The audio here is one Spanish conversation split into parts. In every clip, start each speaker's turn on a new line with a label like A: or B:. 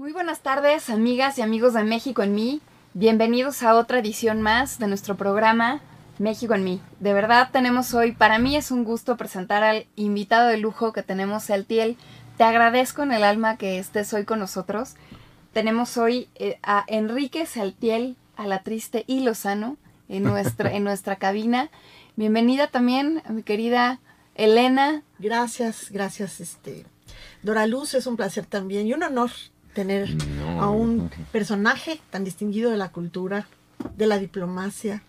A: Muy buenas tardes, amigas y amigos de México en mí. Bienvenidos a otra edición más de nuestro programa México en mí. De verdad tenemos hoy, para mí es un gusto presentar al invitado de lujo que tenemos, Saltiel. Te agradezco en el alma que estés hoy con nosotros. Tenemos hoy eh, a Enrique Saltiel, a la triste y Lozano, en nuestra, en nuestra cabina. Bienvenida también a mi querida Elena.
B: Gracias, gracias, este. Dora Luz, es un placer también y un honor tener a un personaje tan distinguido de la cultura, de la diplomacia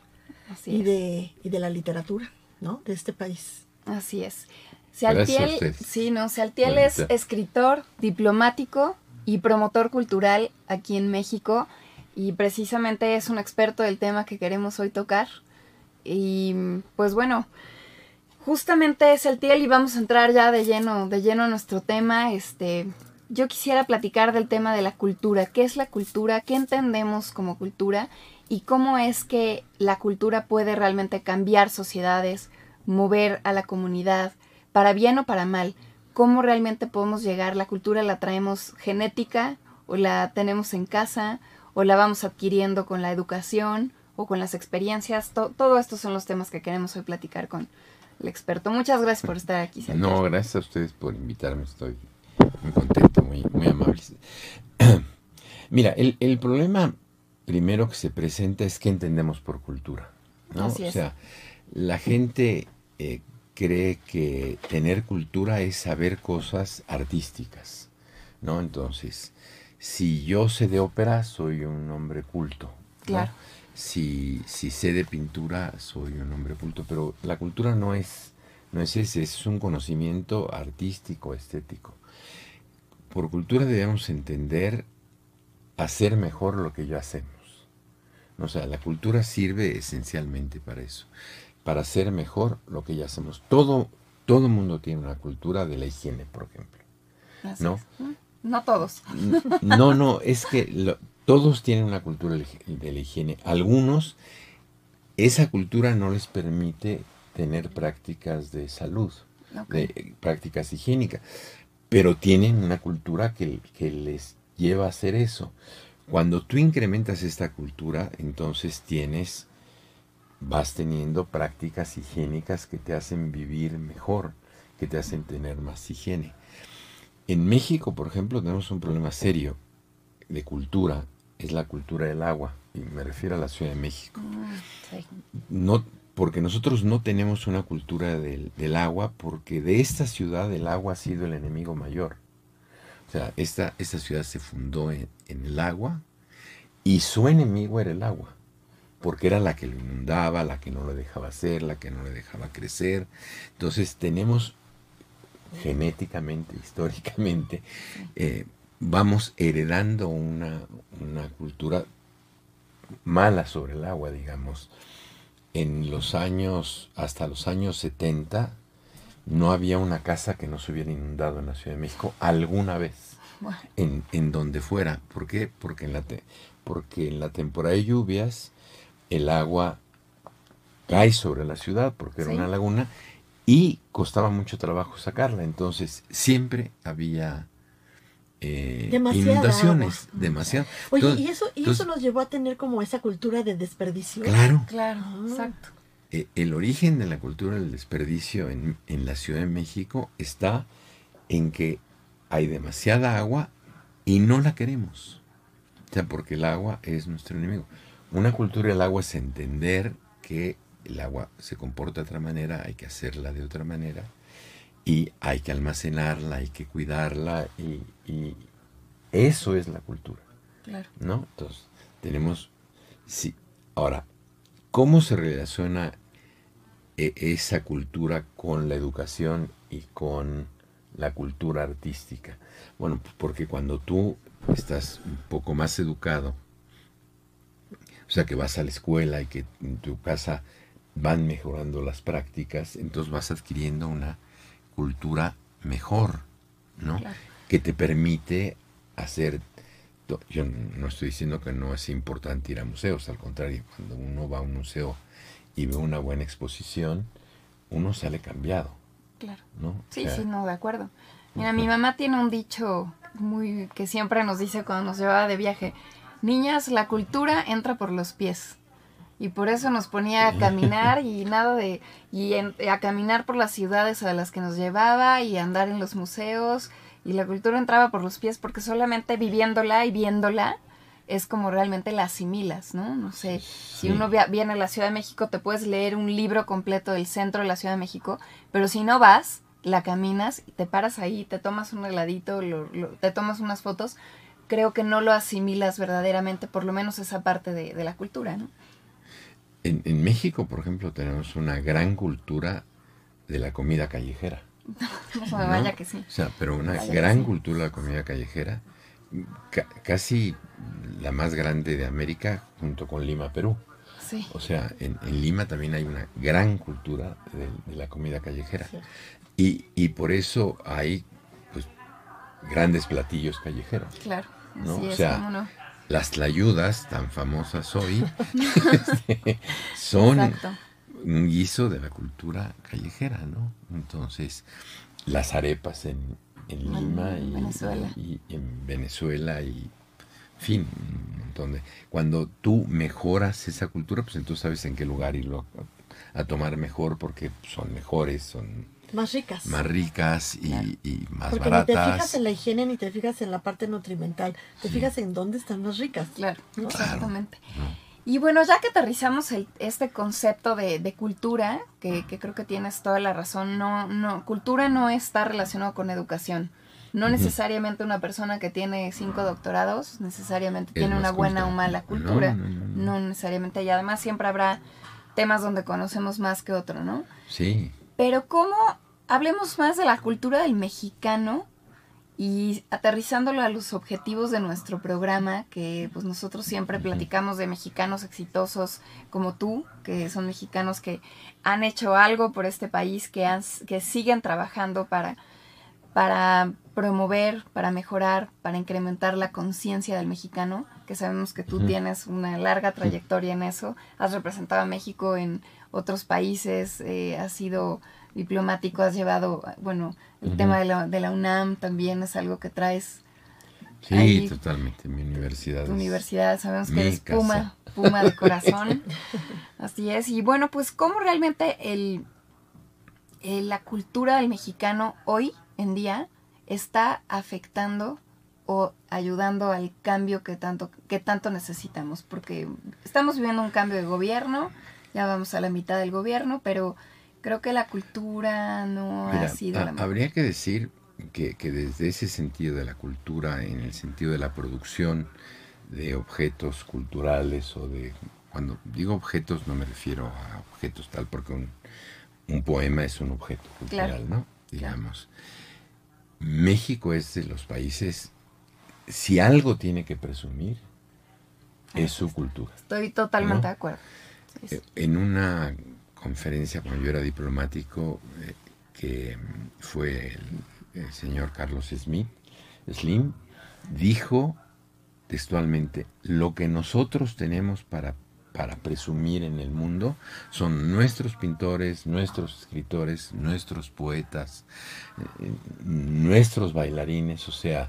B: y, de, y de la literatura, ¿no? De este país.
A: Así es. Sealtiel, sí, no, Sealtiel es escritor, diplomático y promotor cultural aquí en México y precisamente es un experto del tema que queremos hoy tocar. Y pues bueno, justamente es el Tiel y vamos a entrar ya de lleno, de lleno a nuestro tema. Este, yo quisiera platicar del tema de la cultura. ¿Qué es la cultura? ¿Qué entendemos como cultura? Y cómo es que la cultura puede realmente cambiar sociedades, mover a la comunidad, para bien o para mal. ¿Cómo realmente podemos llegar? ¿La cultura la traemos genética o la tenemos en casa o la vamos adquiriendo con la educación o con las experiencias? todo estos son los temas que queremos hoy platicar con, el experto. Muchas gracias por estar aquí.
C: No, gracias a ustedes por invitarme. Estoy muy contento, muy, muy amable. Mira, el, el, problema primero que se presenta es que entendemos por cultura. ¿no? o sea, la gente eh, cree que tener cultura es saber cosas artísticas. ¿no? Entonces, si yo sé de ópera, soy un hombre culto. Claro si, si sé de pintura, soy un hombre culto, pero la cultura no es, no es ese, es un conocimiento artístico, estético. Por cultura debemos entender hacer mejor lo que ya hacemos. O sea, la cultura sirve esencialmente para eso, para hacer mejor lo que ya hacemos. Todo, todo mundo tiene una cultura de la higiene, por ejemplo. ¿No?
A: No todos.
C: No, no, es que todos tienen una cultura de la higiene. Algunos, esa cultura no les permite tener prácticas de salud, de, prácticas higiénicas, pero tienen una cultura que, que les lleva a hacer eso. Cuando tú incrementas esta cultura, entonces tienes, vas teniendo prácticas higiénicas que te hacen vivir mejor, que te hacen tener más higiene. En México, por ejemplo, tenemos un problema serio de cultura, es la cultura del agua, y me refiero a la Ciudad de México. Ah, no, porque nosotros no tenemos una cultura del, agua, porque de esta ciudad el agua ha sido el enemigo mayor. O sea, esta, esta ciudad se fundó en, el agua y su enemigo era el agua porque era la que lo inundaba, la que no lo dejaba hacer, la que no le dejaba crecer. Entonces tenemos genéticamente, históricamente, eh, vamos heredando una, cultura mala sobre el agua, digamos. En los años, hasta los años 70, no había una casa que no se hubiera inundado en la Ciudad de México alguna vez, en, en, donde fuera. ¿Por qué? Porque en, la porque en la temporada de lluvias el agua cae sobre la ciudad, porque era una laguna, y costaba mucho trabajo sacarla, entonces siempre había eh, inundaciones, demasiado.
B: Oye, ¿y, eso, ¿y eso nos llevó a tener como esa cultura de desperdicio?
C: Claro.
A: Claro, ah. exacto.
C: Eh, el origen de la cultura del desperdicio en, en la Ciudad de México está en que hay demasiada agua y no la queremos. O sea, porque el agua es nuestro enemigo. Una cultura del agua es entender que el agua se comporta de otra manera, hay que hacerla de otra manera y hay que almacenarla, hay que cuidarla y, eso es la cultura. Claro. ¿No? Entonces, tenemos, sí, ahora, ¿cómo se relaciona e, esa cultura con la educación y con la cultura artística? Bueno, pues porque cuando tú estás un poco más educado, o sea, que vas a la escuela y que en tu casa van mejorando las prácticas, entonces vas adquiriendo una cultura mejor, ¿no? Que te permite hacer... Yo no estoy diciendo que no es importante ir a museos, al contrario, cuando uno va a un museo y ve una buena exposición, uno sale cambiado.
A: Claro. ¿no? Sí, sí, no, de acuerdo. Mira, mi mamá tiene un dicho muy que siempre nos dice cuando nos llevaba de viaje. Niñas, la cultura entra por los pies. Y por eso nos ponía a caminar y nada de... Y a caminar por las ciudades a las que nos llevaba y a andar en los museos. Y la cultura entraba por los pies porque solamente viviéndola y viéndola es como realmente la asimilas, ¿no? No sé, si uno viene a la Ciudad de México, te puedes leer un libro completo del centro de la Ciudad de México, pero si no vas, la caminas, te paras ahí, te tomas un heladito, te tomas unas fotos, creo que no lo asimilas verdaderamente, por lo menos esa parte de, la cultura, ¿no?
C: En, en, México, por ejemplo, tenemos una gran cultura de la comida callejera.
A: no, vaya que sí.
C: O sea, pero una gran cultura de la comida callejera, casi la más grande de América, junto con Lima, Perú. Sí. O sea, en, Lima también hay una gran cultura de, la comida callejera. Y, y, por eso hay pues, grandes platillos callejeros.
A: Claro.
C: ¿no? o sea, las tlayudas tan famosas hoy este, son un guiso de la cultura callejera, ¿no? Entonces, las arepas en, Lima y, en Venezuela y fin, un montón de... Cuando tú mejoras esa cultura, pues entonces sabes en qué lugar irlo a, tomar mejor porque son mejores, son
B: más ricas.
C: Más ricas y, más
B: Porque
C: baratas.
B: Ni te fijas en la higiene ni te fijas en la parte nutrimental. Te fijas en dónde están más ricas.
A: Claro, exactamente. Y bueno, ya que aterrizamos el, este concepto de, de cultura, que, que, creo que tienes toda la razón, no, no, cultura no está relacionado con educación. No necesariamente una persona que tiene cinco doctorados necesariamente tiene una buena o mala cultura. No, necesariamente. Y además siempre habrá temas donde conocemos más que otro, ¿no?
C: Sí.
A: Pero ¿cómo hablemos más de la cultura del mexicano y aterrizándolo a los objetivos de nuestro programa, que pues nosotros siempre platicamos de mexicanos exitosos como tú, que son mexicanos que han hecho algo por este país, que, han, que siguen trabajando para, para promover, para mejorar, para incrementar la conciencia del mexicano, que sabemos que tú tienes una larga trayectoria en eso, has representado a México en otros países, eh, has sido diplomático, has llevado, bueno, el tema de la, de la UNAM también es algo que traes.
C: Sí, totalmente, mi universidad.
A: Tu universidad, sabemos que eres Puma, Puma de corazón. Así es, y bueno, pues cómo realmente el, la cultura del mexicano hoy en día está afectando o ayudando al cambio que tanto, que tanto necesitamos, porque estamos viviendo un cambio de gobierno, ya vamos a la mitad del gobierno, pero creo que la cultura no ha sido la
C: Habría que decir que, que, desde ese sentido de la cultura, en el sentido de la producción de objetos culturales o de... Cuando digo objetos no me refiero a objetos tal, porque un, un poema es un objeto cultural, ¿no? Digamos. México es de los países, si algo tiene que presumir, es su cultura.
A: Estoy totalmente de acuerdo.
C: Eh, en una conferencia cuando yo era diplomático, eh, que fue el, señor Carlos Smith, Slim, dijo textualmente, lo que nosotros tenemos para para presumir en el mundo son nuestros pintores, nuestros escritores, nuestros poetas, eh, nuestros bailarines, o sea,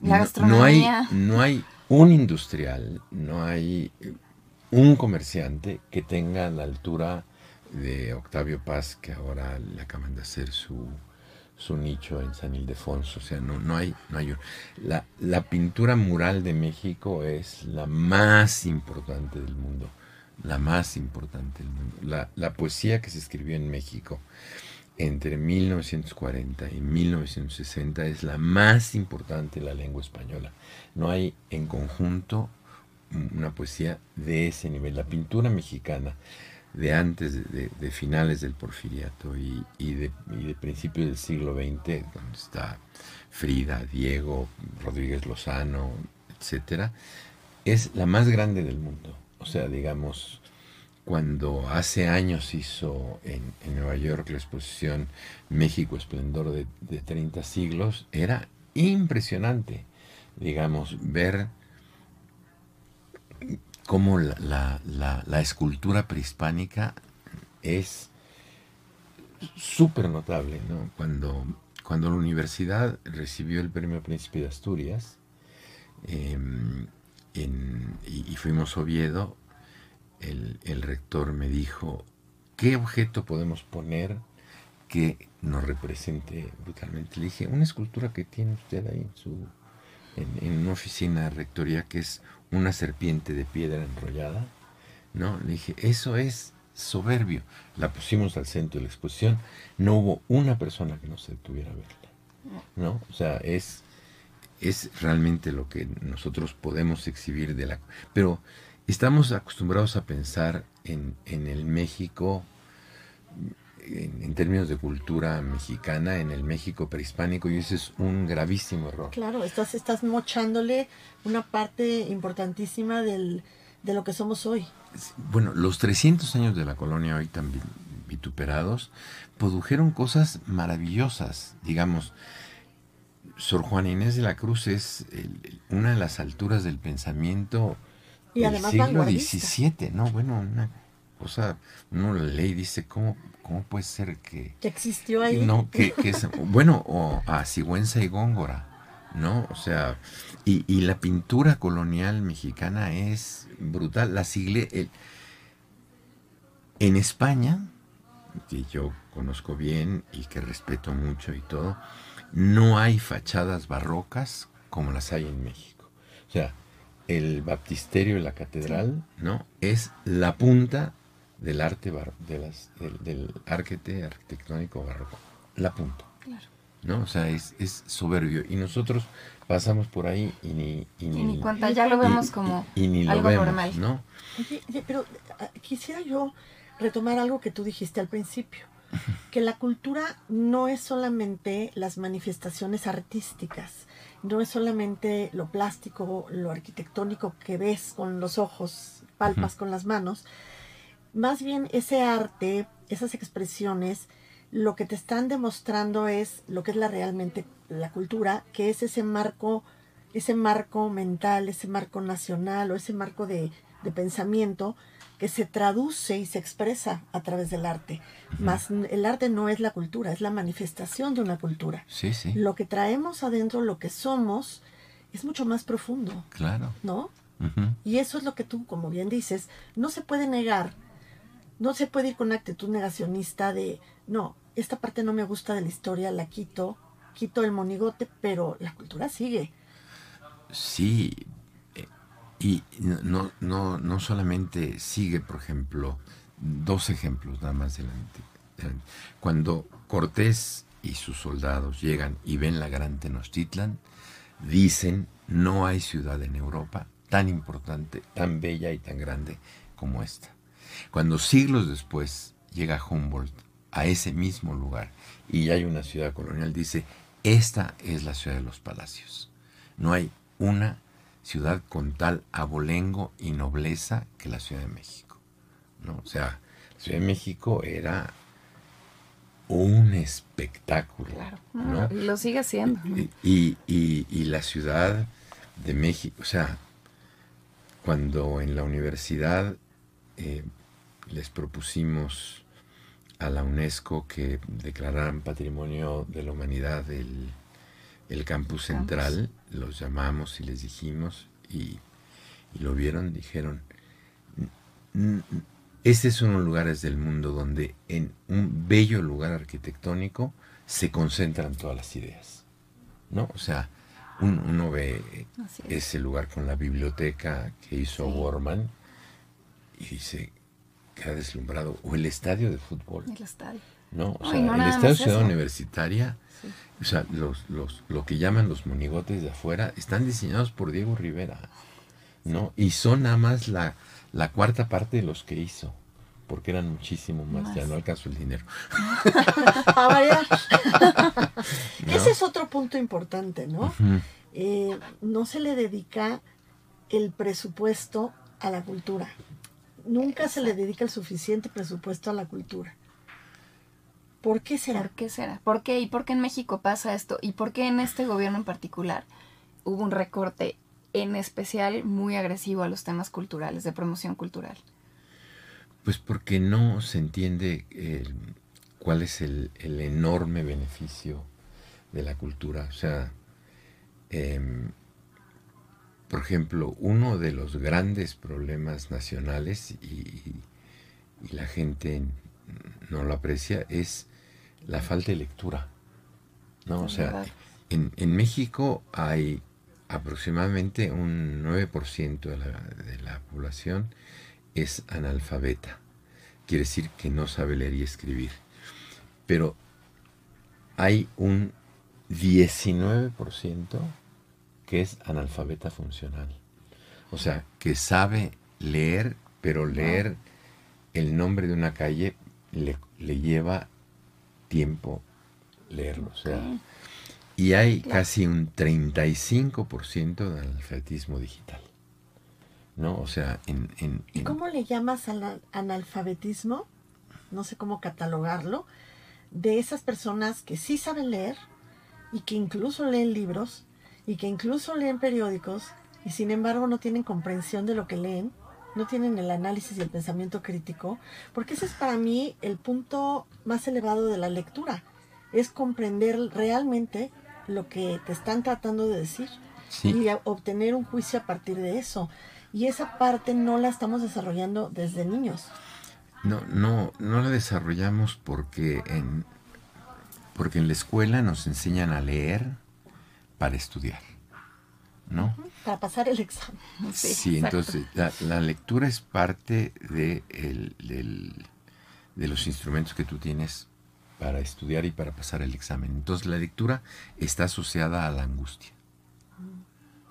C: no, hay, no hay un industrial, no hay un comerciante que tenga la altura de Octavio Paz, que ahora le acaban de hacer su, su nicho en San Ildefonso. O sea, no, no hay, no hay la, la, pintura mural de México es la más importante del mundo. La más importante del mundo. La, la poesía que se escribió en México entre 1940 y 1960 es la más importante de la lengua española. No hay en conjunto una poesía de ese nivel. La pintura mexicana de antes, de, finales del porfiriato y, de, principios del siglo XX, donde está Frida, Diego, Rodríguez Lozano, etcétera, es la más grande del mundo. O sea, digamos, cuando hace años hizo en, Nueva York la exposición México Esplendor de, de 30 siglos, era impresionante, digamos, ver cómo la, escultura prehispánica es súper notable, ¿no? Cuando la universidad recibió el premio Príncipe de Asturias, em, y, fuimos a Oviedo, el, rector me dijo, ¿qué objeto podemos poner que nos represente brutalmente? Le dije, una escultura que tiene usted ahí en en, una oficina de rectoría que es una serpiente de piedra enrollada. No, le dije, eso es soberbio. La pusimos al centro de la exposición. No hubo una persona que no se detuviera a verla. ¿No? O sea, es, es realmente lo que nosotros podemos exhibir de la... Pero estamos acostumbrados a pensar en, en el México en, términos de cultura mexicana en el México prehispánico y ese es un gravísimo error.
B: Claro, estás, estás mochándole una parte importantísima del, de lo que somos hoy.
C: Bueno, los 300 años de la colonia hoy también vituperados produjeron cosas maravillosas, digamos. Sor Juana Inés de la Cruz es una de las alturas del pensamiento y del siglo XVII, ¿no? Bueno, una cosa, uno la ley dice, ¿cómo ¿Cómo puede ser que...
B: Que existió ahí.
C: No, que, es, bueno, o a Sigüenza y Góngora, ¿no? O sea, y, la pintura colonial mexicana es brutal. La sigle, en España, que yo conozco bien y que respeto mucho y todo, no hay fachadas barrocas como las hay en México. O sea, el baptisterio y la catedral, ¿no? Es la punta del arte de las, del, arquete arquitectónico barroco. La punto. Claro. ¿No? O sea, es, es soberbio. Y nosotros pasamos por ahí y ni...
A: Y ni, cuenta, ya lo vemos como algo normal.
C: ¿no?
B: pero ah, quisiera yo retomar algo que tú dijiste al principio. Que la cultura no es solamente las manifestaciones artísticas, no es solamente lo plástico, lo arquitectónico que ves con los ojos, palpas con las manos, más bien ese arte, esas expresiones, lo que te están demostrando es lo que es la realmente la cultura, que es ese marco, ese marco mental, ese marco nacional o ese marco de, pensamiento que se traduce y se expresa a través del arte. Más el arte no es la cultura, es la manifestación de una cultura.
C: Sí, sí.
B: Lo que traemos adentro, lo que somos, es mucho más profundo.
C: Claro.
B: ¿No? Y eso es lo que tú, como bien dices, no se puede negar no se puede ir con una actitud negacionista de, no, esta parte no me gusta de la historia, la quito, quito el monigote, pero la cultura sigue.
C: Sí, eh, y no, no, no solamente sigue, por ejemplo, dos ejemplos nada más delante. Cuando Cortés y sus soldados llegan y ven la gran Tenochtitlan, dicen, no hay ciudad en Europa tan importante, tan bella y tan grande como esta. Cuando siglos después llega Humboldt a ese mismo lugar y hay una ciudad colonial, dice, esta es la ciudad de los palacios. No hay una ciudad con tal abolengo y nobleza que la Ciudad de México. ¿no? O sea, la Ciudad de México era un espectáculo. Claro, ¿no?
A: lo sigue siendo.
C: Y, y, la Ciudad de México, o sea, cuando en la universidad eh, les propusimos a la UNESCO que declararan patrimonio de la humanidad el, campus central, los llamamos y les dijimos y, lo vieron, dijeron, este son los lugares del mundo donde en un bello lugar arquitectónico se concentran todas las ideas, ¿no? O sea, uno ve ese lugar con la biblioteca que hizo Warman y dice, ha deslumbrado. O el estadio de fútbol.
A: El estadio.
C: No, o sea, el estadio Ciudad Universitaria, o sea, los, los, lo que llaman los monigotes de afuera, están diseñados por Diego Rivera, ¿no? Y son nada más la, la cuarta parte de los que hizo, porque eran muchísimo más, ya no alcanzó el dinero.
B: Ese es otro punto importante, ¿no? Eh, no se le dedica el presupuesto a la cultura nunca se le dedica el suficiente presupuesto a la cultura. ¿Por qué será?
A: ¿Por qué será? ¿Por qué? ¿Y por qué en México pasa esto? ¿Y por qué en este gobierno en particular hubo un recorte en especial muy agresivo a los temas culturales, de promoción cultural?
C: Pues porque no se entiende cuál es el, enorme beneficio de la cultura. O sea, em, por ejemplo, uno de los grandes problemas nacionales y, la gente no lo aprecia es la falta de lectura. ¿no? O sea, en, en México hay aproximadamente un 9% de la, de la población es analfabeta. Quiere decir que no sabe leer y escribir. Pero hay un 19% que es analfabeta funcional. O sea, que sabe leer, pero leer el nombre de una calle le, lleva tiempo leerlo. O sea, y hay casi un 35% de analfabetismo digital. ¿No? O sea, en, en,
B: ¿Y cómo le llamas al analfabetismo? No sé cómo catalogarlo. De esas personas que sí saben leer y que incluso leen libros y que incluso leen periódicos y sin embargo no tienen comprensión de lo que leen, no tienen el análisis y el pensamiento crítico, porque ese es para mí el punto más elevado de la lectura, es comprender realmente lo que te están tratando de decir y obtener un juicio a partir de eso. Y esa parte no la estamos desarrollando desde niños.
C: No, no, no la desarrollamos porque en, porque en la escuela nos enseñan a leer para estudiar, ¿no?
B: Para pasar el examen.
C: Sí, entonces la, lectura es parte de, de los instrumentos que tú tienes para estudiar y para pasar el examen. Entonces la lectura está asociada a la angustia.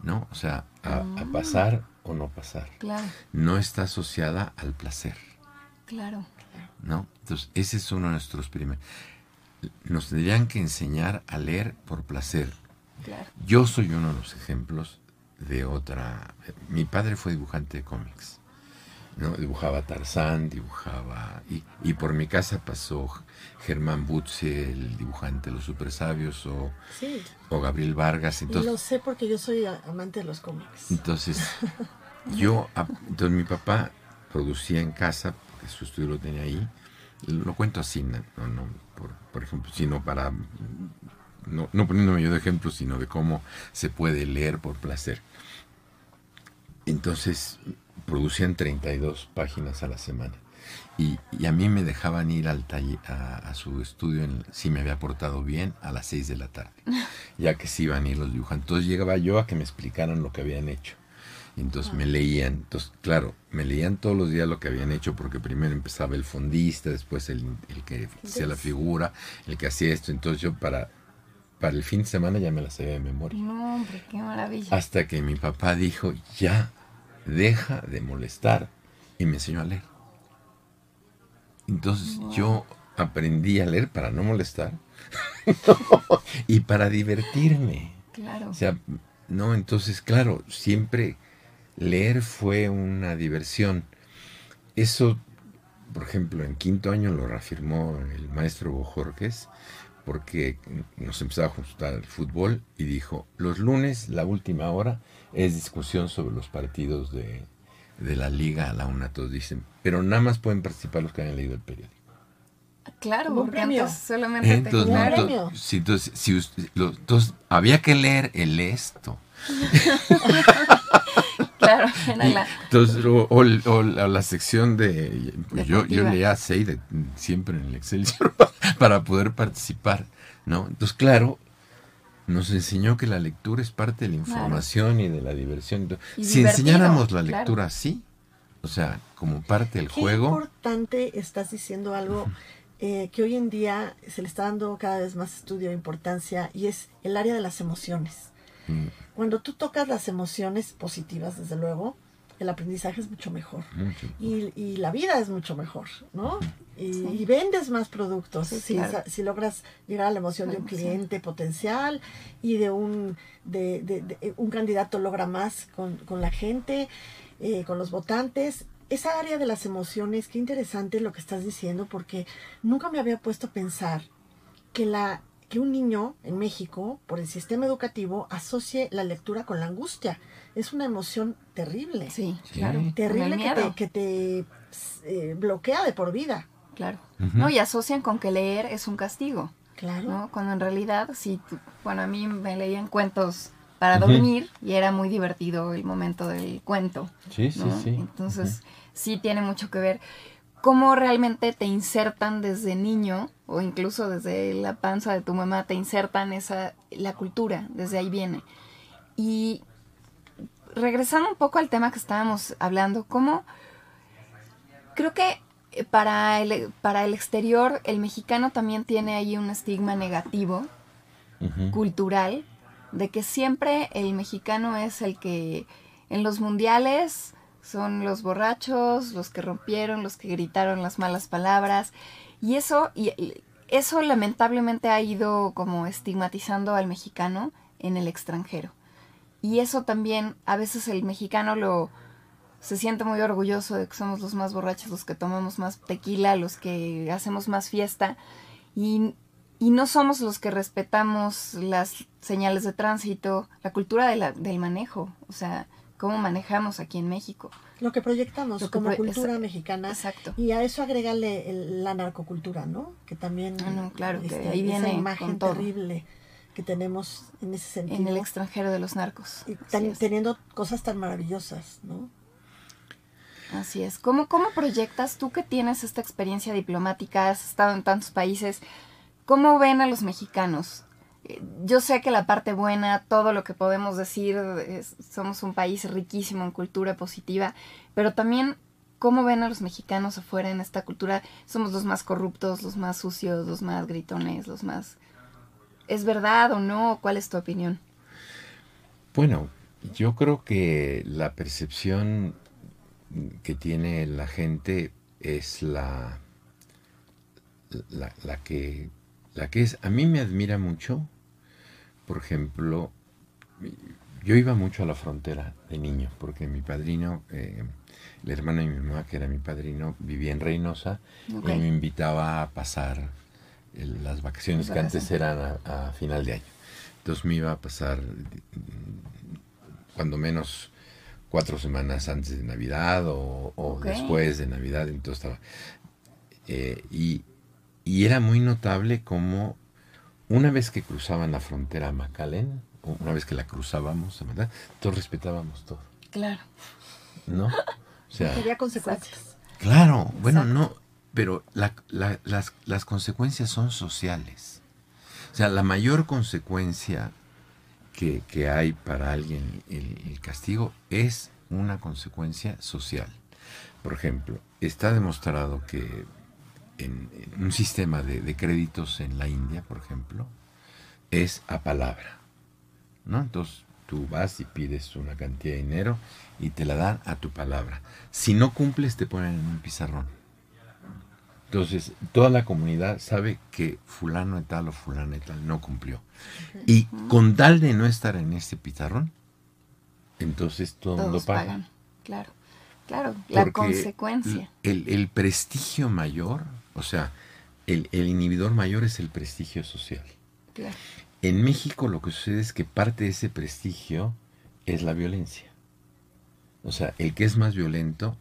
C: ¿No? O sea, a, ah. pasar o no pasar.
A: Claro.
C: No está asociada al placer.
A: Claro.
C: ¿No? Entonces, ese es uno de nuestros primeros. Nos tendrían que enseñar a leer por placer. Claro. Yo soy uno de los ejemplos de otra. Mi padre fue dibujante de cómics. ¿no? Dibujaba Tarzán, dibujaba... Y, por mi casa pasó Germán Butze, el dibujante de los super sabios, o, o Gabriel Vargas. Entonces,
B: Lo sé porque yo soy amante de los cómics.
C: Entonces, yo... Entonces mi papá producía en casa, porque su estudio lo tenía ahí. Lo cuento así, no, no por, por ejemplo, sino para... No, no poniéndome yo de ejemplo, sino de cómo se puede leer por placer. Entonces, producían 32 páginas a la semana. Y, a mí me dejaban ir al taller, a, su estudio, en, si me había portado bien, a las 6 de la tarde, ya que se iban a ir los dibujantes. Entonces llegaba yo a que me explicaran lo que habían hecho. Y entonces me leían, entonces claro, me leían todos los días lo que habían hecho, porque primero empezaba el fondista, después el, el que hacía la figura, el que hacía esto. Entonces yo para, para el fin de semana ya me las sabía de memoria.
A: No, hombre, qué maravilla.
C: Hasta que mi papá dijo, ya, deja de molestar. Y me enseñó a leer. Entonces yo aprendí a leer para no molestar y para divertirme.
A: Claro.
C: O sea, no, entonces, claro, siempre leer fue una diversión. Eso, por ejemplo, en quinto año lo reafirmó el maestro Bojorques, porque nos empezaba a juntar el fútbol y dijo, los lunes, la última hora, es discusión sobre los partidos de, la liga, la una, todos dicen, pero nada más pueden participar los que hayan leído el periódico.
A: Claro, porque antes solamente
C: entonces, no, si, entonces, si entonces, había que leer el esto.
A: claro,
C: entonces, o, la, sección de, pues yo, yo leía seis de, siempre en el Excel para poder participar, ¿no? Entonces, claro, nos enseñó que la lectura es parte de la información y de la diversión. si enseñáramos la lectura así, o sea, como parte del juego.
B: Es importante, estás diciendo algo eh, que hoy en día se le está dando cada vez más estudio e importancia y es el área de las emociones. Mm. Cuando tú tocas las emociones positivas, desde luego, el aprendizaje es mucho mejor. Y, la vida es mucho mejor, ¿no? Y, vendes más productos si, si, logras llegar a la emoción de un cliente potencial y de un, de, un candidato logra más con, la gente, eh, con los votantes. Esa área de las emociones, qué interesante lo que estás diciendo, porque nunca me había puesto a pensar que la que un niño en México, por el sistema educativo, asocie la lectura con la angustia. Es una emoción terrible.
A: Sí, claro.
B: Terrible que te, que te eh, bloquea de por vida.
A: Claro. No, y asocian con que leer es un castigo. Claro. Cuando en realidad, sí, bueno, a mí me leían cuentos para dormir y era muy divertido el momento del cuento.
C: Sí, sí, sí.
A: Entonces, sí tiene mucho que ver cómo realmente te insertan desde niño o incluso desde la panza de tu mamá te insertan esa la cultura, desde ahí viene. Y regresando un poco al tema que estábamos hablando, cómo creo que para el, para el exterior el mexicano también tiene ahí un estigma negativo cultural de que siempre el mexicano es el que en los mundiales son los borrachos, los que rompieron, los que gritaron las malas palabras. Y eso, y eso lamentablemente ha ido como estigmatizando al mexicano en el extranjero. Y eso también, a veces el mexicano lo se siente muy orgulloso de que somos los más borrachos, los que tomamos más tequila, los que hacemos más fiesta. Y, y no somos los que respetamos las señales de tránsito, la cultura del manejo. O sea, cómo manejamos aquí en México.
B: Lo que proyectamos como cultura mexicana. Exacto. Y a eso agrégale la narcocultura, ¿no? Que también.
A: Ah, no, claro, que este, ahí viene.
B: Esa imagen terrible que tenemos en ese sentido.
A: En el extranjero de los narcos.
B: Y teniendo cosas tan maravillosas, ¿no?
A: Así es. ¿Cómo, ¿Cómo proyectas tú que tienes esta experiencia diplomática, has estado en tantos países, cómo ven a los mexicanos? Yo sé que la parte buena, todo lo que podemos decir, somos un país riquísimo en cultura positiva, pero también cómo ven a los mexicanos afuera en esta cultura. Somos los más corruptos, los más sucios, los más gritones, los más... ¿Es verdad o no? ¿Cuál es tu opinión?
C: Bueno, yo creo que la percepción que tiene la gente es la, la, la que la que es, a mí me admira mucho, por ejemplo, yo iba mucho a la frontera de niño, porque mi padrino, eh, el hermano de mi mamá, que era mi padrino, vivía en Reynosa y me invitaba a pasar las vacaciones que antes eran a, final de año. Entonces me iba a pasar cuando menos cuatro semanas antes de Navidad o, después de Navidad, entonces estaba... Eh, y, y era muy notable como una vez que cruzaban la frontera a Macalén, una vez que la cruzábamos, ¿verdad? Todos respetábamos todo.
A: Claro.
C: ¿No? O
B: sea, había consecuencias.
C: Claro, bueno, no, pero las, consecuencias son sociales. O sea, la mayor consecuencia que, hay para alguien el, el castigo es una consecuencia social. Por ejemplo, está demostrado que en, un sistema de, créditos en la India, por ejemplo, es a palabra. ¿no? Entonces tú vas y pides una cantidad de dinero y te la dan a tu palabra. Si no cumples, te ponen en un pizarrón. Entonces, toda la comunidad sabe que fulano de tal o fulano de tal no cumplió. Y con tal de no estar en este pizarrón, entonces todo el mundo paga.
A: Claro, claro, la consecuencia.
C: El, el prestigio mayor o sea, el, inhibidor mayor es el prestigio social. En México lo que sucede es que parte de ese prestigio es la violencia. O sea, el que es más violento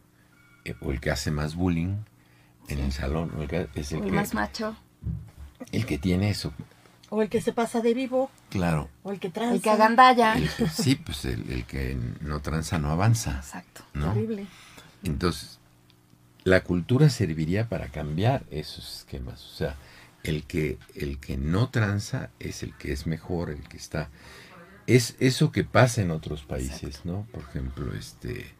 C: eh, o el que hace más bullying en el salón o el que es el,
A: más macho.
C: El que tiene eso.
B: O el que se pasa de vivo.
C: Claro.
B: O el que tranza.
A: El que agandalla.
C: sí, pues el, que no tranza no avanza.
A: Exacto.
C: ¿no? Entonces, la cultura serviría para cambiar esos esquemas. O sea, el que, el que no tranza es el que es mejor, el que está. Es eso que pasa en otros países, ¿no? Por ejemplo, este.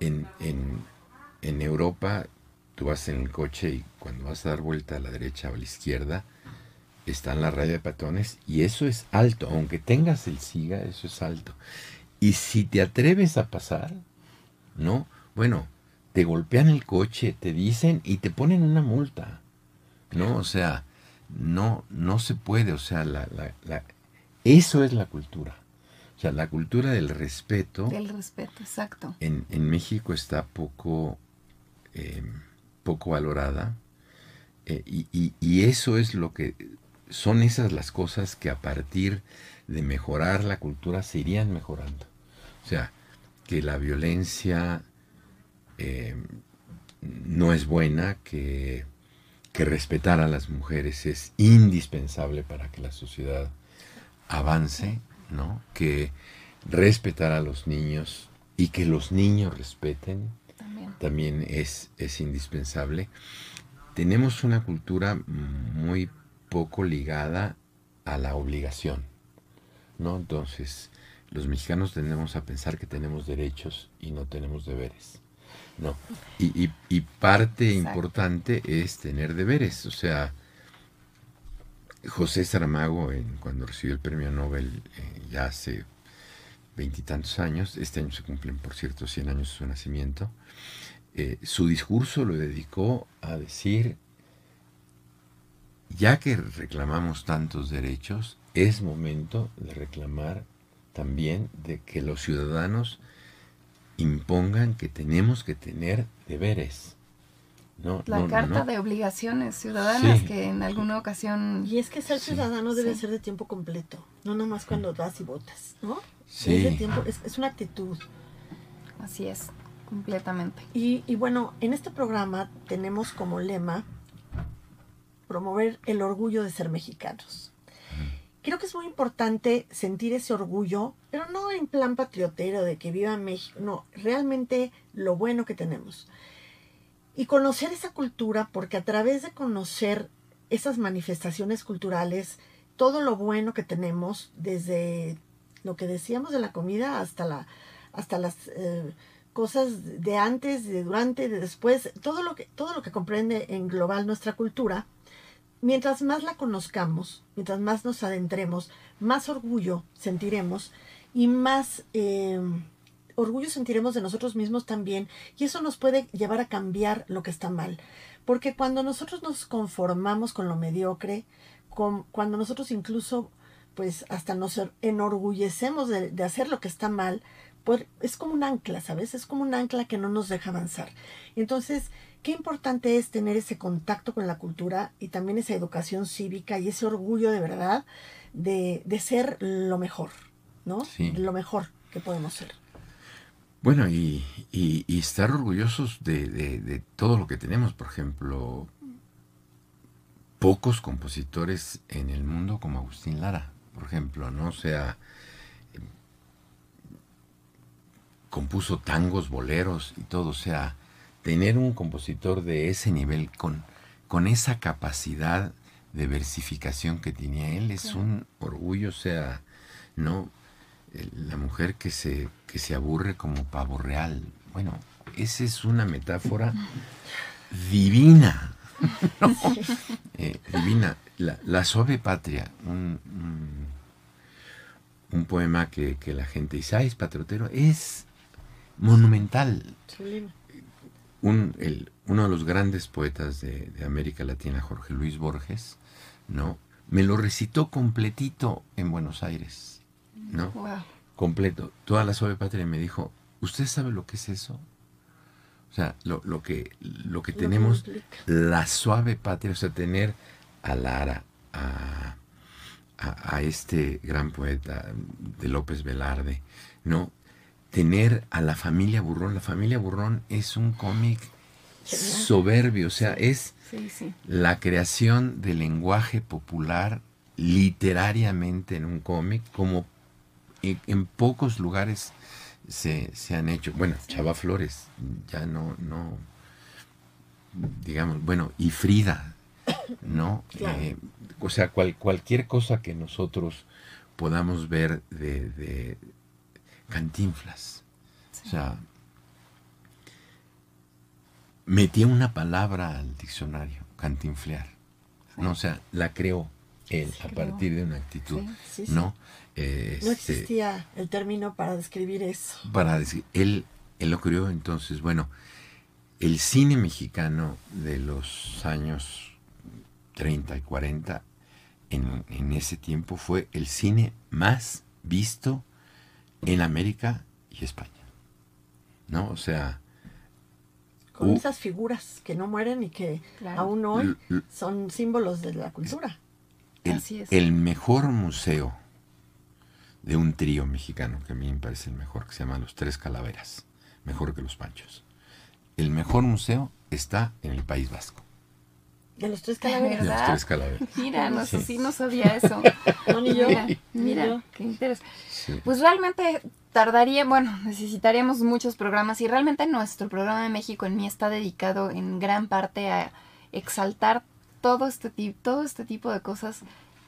C: En, en, Europa, tú vas en el coche y cuando vas a dar vuelta a la derecha o a la izquierda, está en la raya de patones y eso es alto. Aunque tengas el SIGA, eso es alto. Y si te atreves a pasar, ¿no? Bueno, te golpean el coche, te dicen y te ponen una multa. ¿No? O sea, no, no se puede. O sea, la, la, eso es la cultura. O sea, la cultura del respeto.
A: Del respeto, exacto.
C: En, en México está poco, em, poco valorada. Eh, y, y eso es lo que. Son esas las cosas que a partir de mejorar la cultura se irían mejorando. O sea, que la violencia eh, no es buena, que que respetar a las mujeres es indispensable para que la sociedad avance, ¿no? Que respetar a los niños y que los niños respeten también, es, es indispensable. Tenemos una cultura muy poco ligada a la obligación, ¿no? Entonces, los mexicanos tendemos a pensar que tenemos derechos y no tenemos deberes. No. Y, y, parte importante es tener deberes. O sea, José Saramago, cuando recibió el premio Nobel eh, ya hace veintitantos años, este año se cumplen, por cierto, 100 años de su nacimiento, eh, su discurso lo dedicó a decir, ya que reclamamos tantos derechos, es momento de reclamar también de que los ciudadanos impongan que tenemos que tener deberes.
A: No, la carta de obligaciones ciudadanas que en alguna ocasión...
B: Y es que ser ciudadano debe ser de tiempo completo, no nomás cuando vas y votas, ¿no?
C: Sí.
B: Es, tiempo, es, una actitud.
A: Así es, completamente.
B: Y, y bueno, en este programa tenemos como lema promover el orgullo de ser mexicanos creo que es muy importante sentir ese orgullo, pero no en plan patriotero de que viva México, no, realmente lo bueno que tenemos. Y conocer esa cultura, porque a través de conocer esas manifestaciones culturales, todo lo bueno que tenemos, desde lo que decíamos de la comida hasta, la, hasta las eh, cosas de antes, de durante, de después, todo lo, que, todo lo que comprende en global nuestra cultura, mientras más la conozcamos, mientras más nos adentremos, más orgullo sentiremos y más eh, orgullo sentiremos de nosotros mismos también y eso nos puede llevar a cambiar lo que está mal. Porque cuando nosotros nos conformamos con lo mediocre, con, cuando nosotros incluso pues hasta nos enorgullecemos de, de hacer lo que está mal, pues es como un ancla, ¿sabes? Es como un ancla que no nos deja avanzar. Entonces, qué importante es tener ese contacto con la cultura y también esa educación cívica y ese orgullo de verdad de, ser lo mejor, ¿no? Lo mejor que podemos ser.
C: Bueno, y, estar orgullosos de, todo lo que tenemos, por ejemplo, pocos compositores en el mundo como Agustín Lara, por ejemplo, ¿no? O sea, compuso tangos, boleros y todo, o sea, tener un compositor de ese nivel, con, con esa capacidad de versificación que tenía él, es un orgullo, o sea, no la mujer que se, que se aburre como pavo real. Bueno, esa es una metáfora divina. Eh, divina. La, suave patria, un, un, poema que, la gente dice, ah, es patriotero, es monumental un, el, uno de los grandes poetas de, América Latina, Jorge Luis Borges, ¿no? Me lo recitó completito en Buenos Aires, ¿no? Completo. Toda la suave patria me dijo, ¿usted sabe lo que es eso? O sea, lo, lo que, lo que tenemos, la suave patria, o sea, tener a Lara, a, a, a, este gran poeta de López Velarde, ¿no? Tener a la familia Burrón. La familia Burrón es un cómic soberbio, o sea, es la creación del lenguaje popular literariamente en un cómic, como en, pocos lugares se, han hecho. Bueno, Chava Flores, ya no, no, digamos, bueno, y Frida, ¿no? Eh, o sea, cualquier cosa que nosotros podamos ver de Cantinflas. O sea, metía una palabra al diccionario, cantinflear. ¿no? O sea, la creó él a partir de una actitud. ¿no?
B: no este, existía el término para describir eso.
C: Para decir, él, él lo creó entonces, bueno, el cine mexicano de los años 30 y 40 en, en, ese tiempo fue el cine más visto en América y España. ¿No? O sea...
B: Con esas figuras que no mueren y que aún hoy son símbolos de la cultura.
C: El, Así es. el mejor museo de un trío mexicano, que a mí me parece el mejor, que se llama Los Tres Calaveras, mejor que Los Panchos. El mejor museo está en el País Vasco.
B: De los tres calaveras. De
C: los tres calaveras.
A: Mira, no sé si no sabía eso. No, ni yo. Mira, qué interesante. Pues realmente tardaría, bueno, necesitaríamos muchos programas y realmente nuestro programa de México en mí está dedicado en gran parte a exaltar todo este, todo este tipo de cosas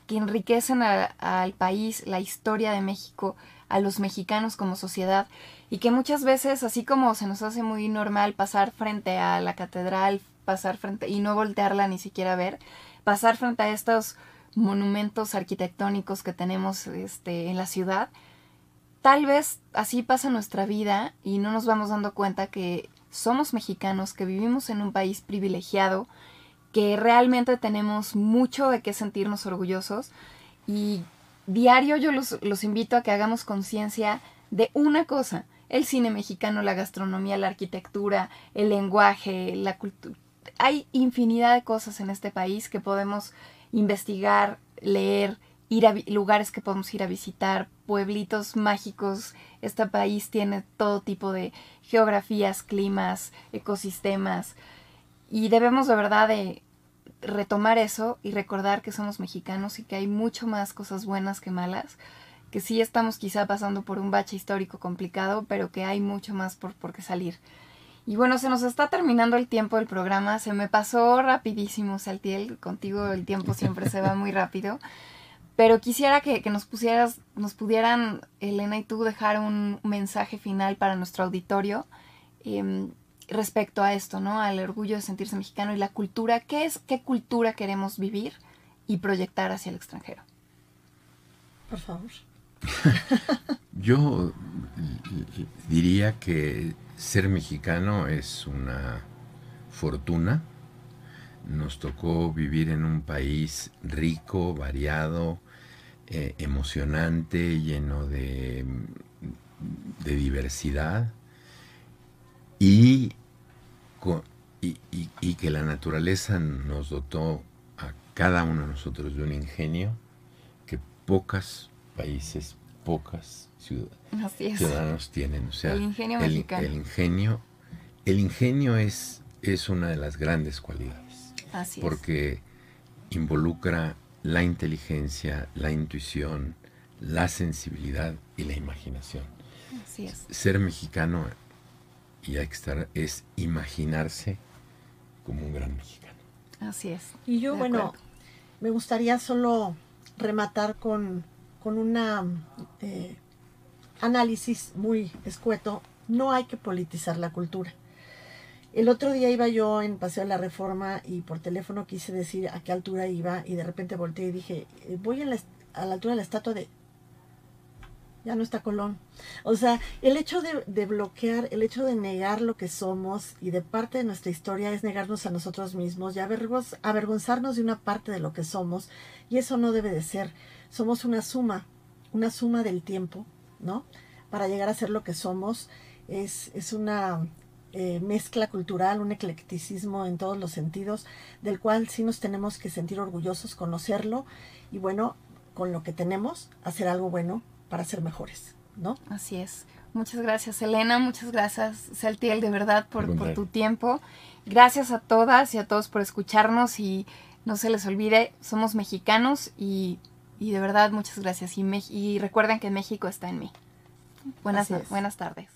A: que enriquecen al país, la historia de México, a los mexicanos como sociedad y que muchas veces, así como se nos hace muy normal pasar frente a la catedral, pasar frente y no voltearla ni siquiera ver, pasar frente a estos monumentos arquitectónicos que tenemos este, en la ciudad, tal vez así pasa nuestra vida y no nos vamos dando cuenta que somos mexicanos, que vivimos en un país privilegiado, que realmente tenemos mucho de qué sentirnos orgullosos y diario yo los, los invito a que hagamos conciencia de una cosa, el cine mexicano, la gastronomía, la arquitectura, el lenguaje, la cultura. Hay infinidad de cosas en este país que podemos investigar, leer, ir a lugares que podemos ir a visitar, pueblitos mágicos. Este país tiene todo tipo de geografías, climas, ecosistemas y debemos de verdad de retomar eso y recordar que somos mexicanos y que hay mucho más cosas buenas que malas, que sí estamos quizá pasando por un bache histórico complicado, pero que hay mucho más por, por qué salir. Y bueno, se nos está terminando el tiempo del programa, se me pasó rapidísimo, Saltiel, contigo el tiempo siempre se va muy rápido, pero quisiera que, que, nos pusieras, nos pudieran, Elena y tú, dejar un mensaje final para nuestro auditorio. Eh, respecto a esto, ¿no? Al orgullo de sentirse mexicano y la cultura. ¿Qué es, qué cultura queremos vivir y proyectar hacia el extranjero?
B: Por favor.
C: Yo diría que ser mexicano es una fortuna. Nos tocó vivir en un país rico, variado, eh, emocionante, lleno de, diversidad y, y, que la naturaleza nos dotó a cada uno de nosotros de un ingenio que pocos países, pocas ciudadanos tienen. O sea,
A: el ingenio
C: el,
A: mexicano.
C: El ingenio, el ingenio es, es una de las grandes cualidades.
A: Así
C: porque involucra la inteligencia, la intuición, la sensibilidad y la imaginación.
A: Así es.
C: Ser mexicano y estar, es imaginarse como un gran mexicano.
A: Así es.
B: Y yo, bueno, me gustaría solo rematar con, con una eh, análisis muy escueto. No hay que politizar la cultura. El otro día iba yo en Paseo de la Reforma y por teléfono quise decir a qué altura iba y de repente volteé y dije, eh, voy a la, a la altura de la estatua de ya no está Colón. O sea, el hecho de, bloquear, el hecho de negar lo que somos y de parte de nuestra historia es negarnos a nosotros mismos y avergonzarnos de una parte de lo que somos. Y eso no debe de ser. Somos una suma, una suma del tiempo, ¿no? Para llegar a ser lo que somos. Es, es una eh, mezcla cultural, un eclecticismo en todos los sentidos, del cual sí nos tenemos que sentir orgullosos, conocerlo y bueno, con lo que tenemos, hacer algo bueno para ser mejores, ¿no?
A: Así es. Muchas gracias, Elena. Muchas gracias, Saltiel, de verdad, por, por tu tiempo. Gracias a todas y a todos por escucharnos y no se les olvide, somos mexicanos y, y de verdad muchas gracias. Y, y recuerden que México está en mí. Buenas, buenas tardes.